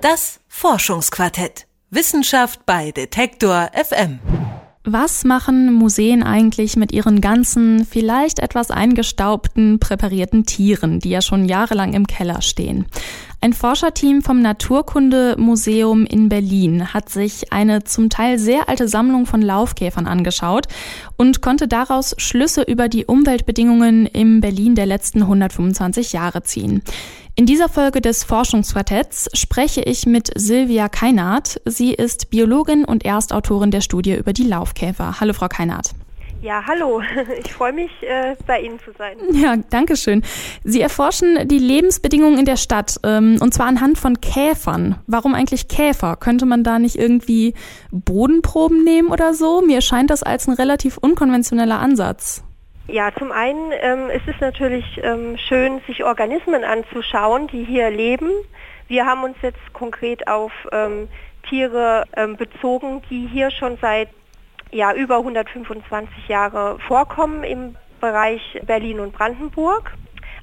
Das Forschungsquartett. Wissenschaft bei Detektor FM. Was machen Museen eigentlich mit ihren ganzen, vielleicht etwas eingestaubten, präparierten Tieren, die ja schon jahrelang im Keller stehen? Ein Forscherteam vom Naturkundemuseum in Berlin hat sich eine zum Teil sehr alte Sammlung von Laufkäfern angeschaut und konnte daraus Schlüsse über die Umweltbedingungen im Berlin der letzten 125 Jahre ziehen. In dieser Folge des Forschungsquartetts spreche ich mit Silvia Keinert. Sie ist Biologin und Erstautorin der Studie über die Laufkäfer. Hallo, Frau Keinert. Ja, hallo. Ich freue mich, äh, bei Ihnen zu sein. Ja, danke schön. Sie erforschen die Lebensbedingungen in der Stadt, ähm, und zwar anhand von Käfern. Warum eigentlich Käfer? Könnte man da nicht irgendwie Bodenproben nehmen oder so? Mir scheint das als ein relativ unkonventioneller Ansatz. Ja, zum einen ähm, ist es natürlich ähm, schön, sich Organismen anzuschauen, die hier leben. Wir haben uns jetzt konkret auf ähm, Tiere ähm, bezogen, die hier schon seit ja, über 125 Jahre vorkommen im Bereich Berlin und Brandenburg.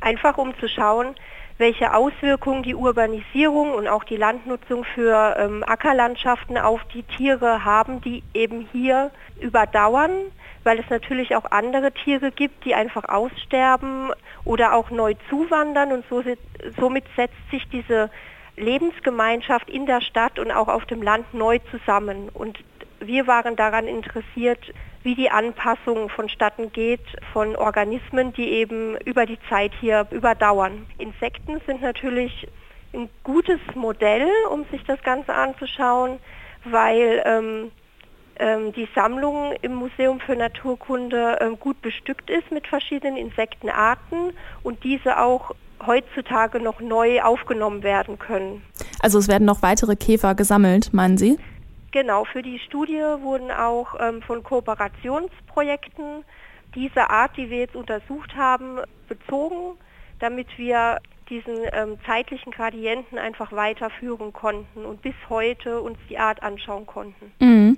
Einfach um zu schauen, welche Auswirkungen die Urbanisierung und auch die Landnutzung für ähm, Ackerlandschaften auf die Tiere haben, die eben hier überdauern weil es natürlich auch andere Tiere gibt, die einfach aussterben oder auch neu zuwandern und so, somit setzt sich diese Lebensgemeinschaft in der Stadt und auch auf dem Land neu zusammen. Und wir waren daran interessiert, wie die Anpassung vonstatten geht von Organismen, die eben über die Zeit hier überdauern. Insekten sind natürlich ein gutes Modell, um sich das Ganze anzuschauen, weil ähm, ähm, die Sammlung im Museum für Naturkunde ähm, gut bestückt ist mit verschiedenen Insektenarten und diese auch heutzutage noch neu aufgenommen werden können. Also es werden noch weitere Käfer gesammelt, meinen Sie? Genau, für die Studie wurden auch ähm, von Kooperationsprojekten diese Art, die wir jetzt untersucht haben, bezogen, damit wir diesen ähm, zeitlichen Gradienten einfach weiterführen konnten und bis heute uns die Art anschauen konnten. Mhm.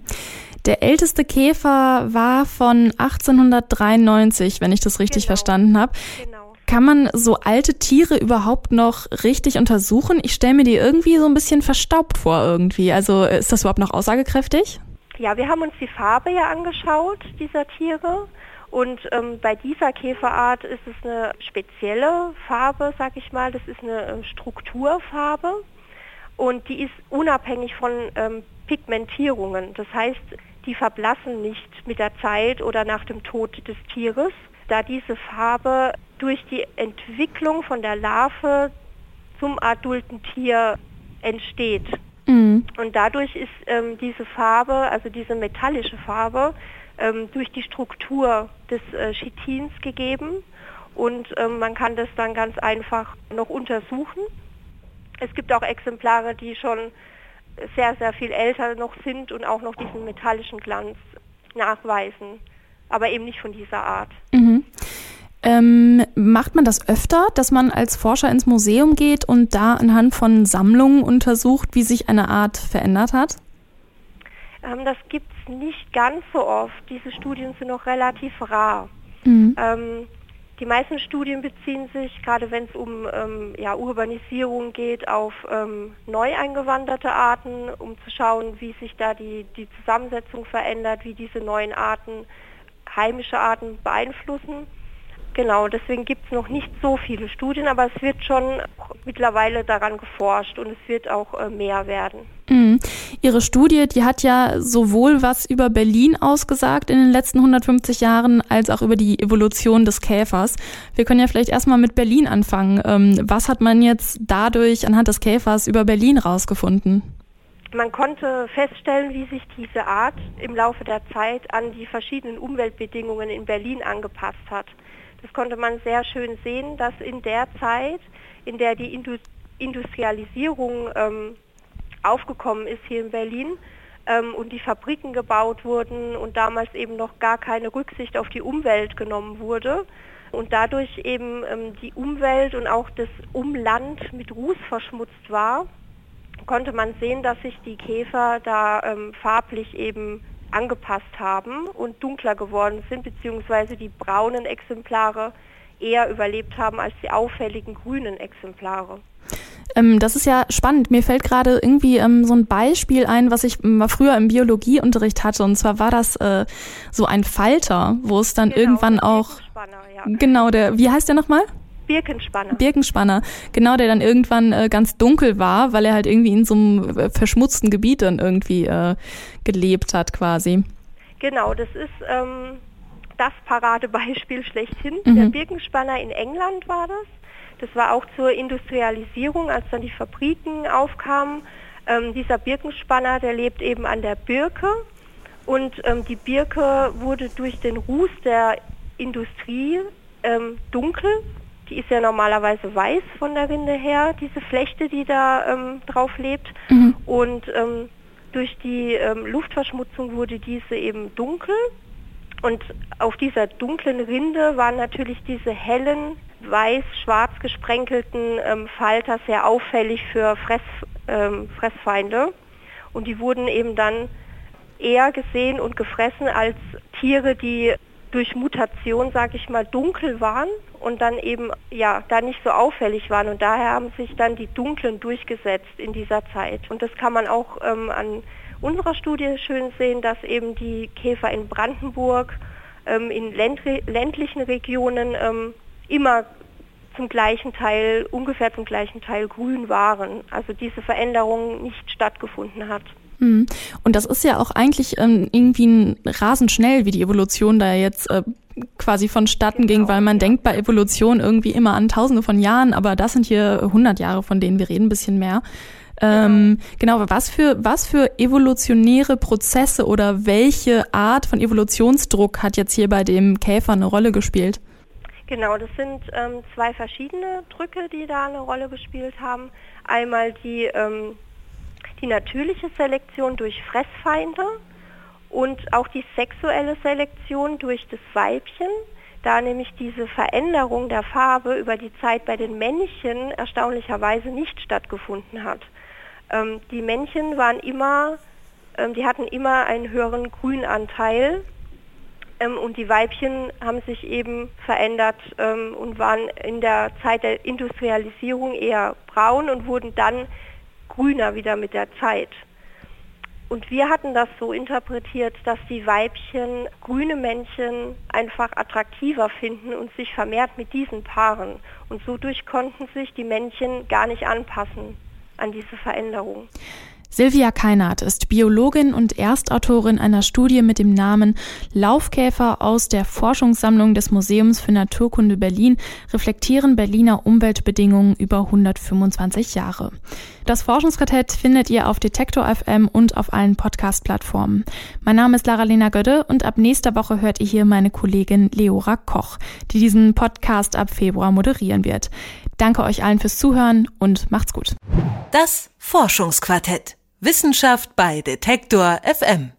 Der älteste Käfer war von 1893, wenn ich das richtig genau. verstanden habe. Genau. Kann man so alte Tiere überhaupt noch richtig untersuchen? Ich stelle mir die irgendwie so ein bisschen verstaubt vor irgendwie. Also ist das überhaupt noch aussagekräftig? Ja, wir haben uns die Farbe ja angeschaut dieser Tiere und ähm, bei dieser Käferart ist es eine spezielle Farbe, sag ich mal. Das ist eine äh, Strukturfarbe und die ist unabhängig von ähm, Pigmentierungen. Das heißt, die verblassen nicht mit der Zeit oder nach dem Tod des Tieres, da diese Farbe durch die Entwicklung von der Larve zum adulten Tier entsteht. Mhm. Und dadurch ist ähm, diese Farbe, also diese metallische Farbe, ähm, durch die Struktur des äh, Chitins gegeben und ähm, man kann das dann ganz einfach noch untersuchen. Es gibt auch Exemplare, die schon sehr, sehr viel älter noch sind und auch noch diesen metallischen Glanz nachweisen, aber eben nicht von dieser Art. Mhm. Ähm, macht man das öfter, dass man als Forscher ins Museum geht und da anhand von Sammlungen untersucht, wie sich eine Art verändert hat? Ähm, das gibt es nicht ganz so oft. Diese Studien sind noch relativ rar. Mhm. Ähm, die meisten Studien beziehen sich, gerade wenn es um ähm, ja, Urbanisierung geht, auf ähm, neu eingewanderte Arten, um zu schauen, wie sich da die, die Zusammensetzung verändert, wie diese neuen Arten heimische Arten beeinflussen. Genau, deswegen gibt es noch nicht so viele Studien, aber es wird schon mittlerweile daran geforscht und es wird auch äh, mehr werden. Mhm. Ihre Studie, die hat ja sowohl was über Berlin ausgesagt in den letzten 150 Jahren, als auch über die Evolution des Käfers. Wir können ja vielleicht erstmal mit Berlin anfangen. Ähm, was hat man jetzt dadurch anhand des Käfers über Berlin rausgefunden? Man konnte feststellen, wie sich diese Art im Laufe der Zeit an die verschiedenen Umweltbedingungen in Berlin angepasst hat. Das konnte man sehr schön sehen, dass in der Zeit, in der die Industrialisierung ähm, aufgekommen ist hier in Berlin ähm, und die Fabriken gebaut wurden und damals eben noch gar keine Rücksicht auf die Umwelt genommen wurde und dadurch eben ähm, die Umwelt und auch das Umland mit Ruß verschmutzt war, konnte man sehen, dass sich die Käfer da ähm, farblich eben angepasst haben und dunkler geworden sind, beziehungsweise die braunen Exemplare eher überlebt haben als die auffälligen grünen Exemplare. Ähm, das ist ja spannend. Mir fällt gerade irgendwie ähm, so ein Beispiel ein, was ich mal früher im Biologieunterricht hatte. Und zwar war das äh, so ein Falter, wo es dann genau, irgendwann auch. Ja. Genau, der, wie heißt der nochmal? Birkenspanner. Birkenspanner, genau, der dann irgendwann äh, ganz dunkel war, weil er halt irgendwie in so einem äh, verschmutzten Gebiet dann irgendwie äh, gelebt hat quasi. Genau, das ist ähm, das Paradebeispiel schlechthin. Mhm. Der Birkenspanner in England war das. Das war auch zur Industrialisierung, als dann die Fabriken aufkamen. Ähm, dieser Birkenspanner, der lebt eben an der Birke und ähm, die Birke wurde durch den Ruß der Industrie ähm, dunkel. Die ist ja normalerweise weiß von der Rinde her, diese Flechte, die da ähm, drauf lebt. Mhm. Und ähm, durch die ähm, Luftverschmutzung wurde diese eben dunkel. Und auf dieser dunklen Rinde waren natürlich diese hellen, weiß-schwarz gesprenkelten ähm, Falter sehr auffällig für Fress, ähm, Fressfeinde. Und die wurden eben dann eher gesehen und gefressen als Tiere, die durch Mutation, sage ich mal, dunkel waren und dann eben ja da nicht so auffällig waren und daher haben sich dann die dunklen durchgesetzt in dieser Zeit und das kann man auch ähm, an unserer Studie schön sehen, dass eben die Käfer in Brandenburg ähm, in ländlichen Regionen ähm, immer zum gleichen Teil, ungefähr zum gleichen Teil grün waren. Also diese Veränderung nicht stattgefunden hat. Mhm. Und das ist ja auch eigentlich ähm, irgendwie ein rasend schnell, wie die Evolution da jetzt äh, quasi vonstatten genau, ging, weil man denkt bei Evolution irgendwie immer an Tausende von Jahren, aber das sind hier 100 Jahre, von denen wir reden, ein bisschen mehr. Ähm, genau, genau was für, was für evolutionäre Prozesse oder welche Art von Evolutionsdruck hat jetzt hier bei dem Käfer eine Rolle gespielt? Genau, das sind ähm, zwei verschiedene Drücke, die da eine Rolle gespielt haben. Einmal die, ähm, die natürliche Selektion durch Fressfeinde und auch die sexuelle Selektion durch das Weibchen, da nämlich diese Veränderung der Farbe über die Zeit bei den Männchen erstaunlicherweise nicht stattgefunden hat. Ähm, die Männchen waren immer, ähm, die hatten immer einen höheren Grünanteil ähm, und die Weibchen haben sich eben verändert ähm, und waren in der Zeit der Industrialisierung eher braun und wurden dann grüner wieder mit der Zeit. Und wir hatten das so interpretiert, dass die Weibchen grüne Männchen einfach attraktiver finden und sich vermehrt mit diesen paaren. Und so durch konnten sich die Männchen gar nicht anpassen an diese Veränderung. Silvia Keinert ist Biologin und Erstautorin einer Studie mit dem Namen Laufkäfer aus der Forschungssammlung des Museums für Naturkunde Berlin reflektieren Berliner Umweltbedingungen über 125 Jahre. Das Forschungsquartett findet ihr auf Detektor FM und auf allen Podcast-Plattformen. Mein Name ist Lara-Lena Gödde und ab nächster Woche hört ihr hier meine Kollegin Leora Koch, die diesen Podcast ab Februar moderieren wird. Danke euch allen fürs Zuhören und macht's gut. Das Forschungsquartett. Wissenschaft bei Detektor FM.